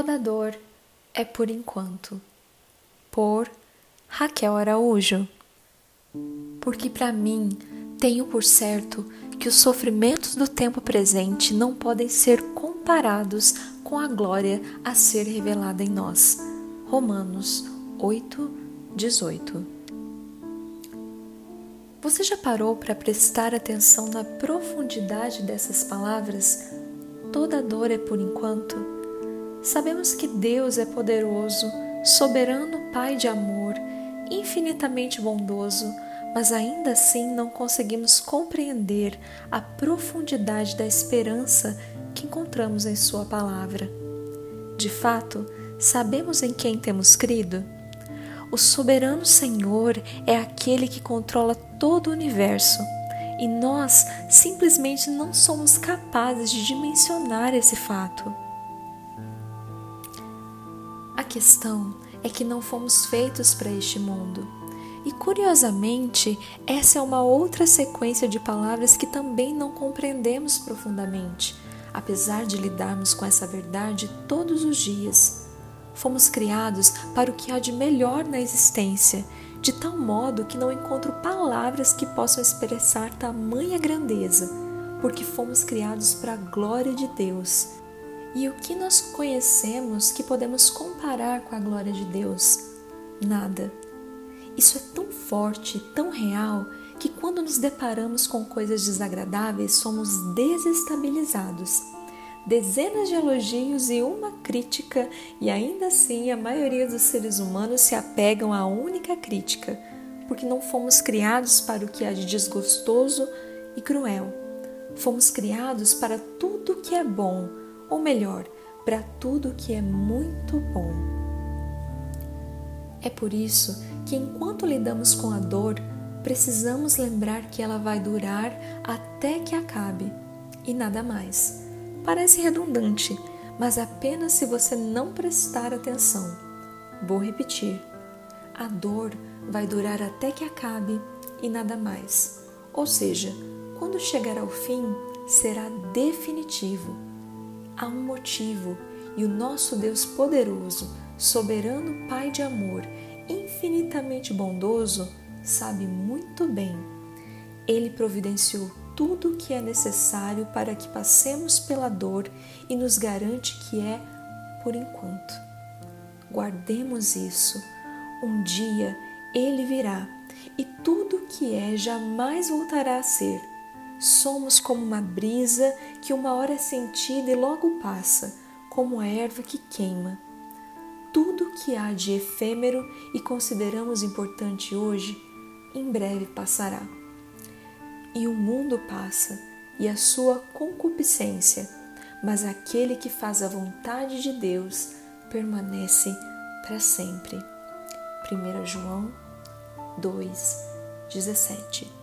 Toda dor é por enquanto. Por Raquel Araújo. Porque para mim, tenho por certo que os sofrimentos do tempo presente não podem ser comparados com a glória a ser revelada em nós. Romanos 8, 18. Você já parou para prestar atenção na profundidade dessas palavras? Toda dor é por enquanto. Sabemos que Deus é poderoso, soberano Pai de amor, infinitamente bondoso, mas ainda assim não conseguimos compreender a profundidade da esperança que encontramos em Sua palavra. De fato, sabemos em quem temos crido? O soberano Senhor é aquele que controla todo o universo e nós simplesmente não somos capazes de dimensionar esse fato questão é que não fomos feitos para este mundo. E curiosamente, essa é uma outra sequência de palavras que também não compreendemos profundamente, apesar de lidarmos com essa verdade todos os dias. Fomos criados para o que há de melhor na existência, de tal modo que não encontro palavras que possam expressar tamanha grandeza, porque fomos criados para a glória de Deus e o que nós conhecemos que podemos comparar com a glória de Deus? Nada. Isso é tão forte, tão real, que quando nos deparamos com coisas desagradáveis, somos desestabilizados. Dezenas de elogios e uma crítica, e ainda assim a maioria dos seres humanos se apegam à única crítica, porque não fomos criados para o que há de desgostoso e cruel. Fomos criados para tudo que é bom, ou melhor, para tudo que é muito bom. É por isso que, enquanto lidamos com a dor, precisamos lembrar que ela vai durar até que acabe e nada mais. Parece redundante, mas apenas se você não prestar atenção. Vou repetir: a dor vai durar até que acabe e nada mais. Ou seja, quando chegar ao fim, será definitivo há um motivo e o nosso Deus poderoso, soberano Pai de amor, infinitamente bondoso, sabe muito bem. Ele providenciou tudo o que é necessário para que passemos pela dor e nos garante que é por enquanto. Guardemos isso. Um dia ele virá e tudo o que é jamais voltará a ser Somos como uma brisa que uma hora é sentida e logo passa, como a erva que queima. Tudo que há de efêmero e consideramos importante hoje, em breve passará. E o mundo passa e a sua concupiscência, mas aquele que faz a vontade de Deus permanece para sempre. 1 João 2, 17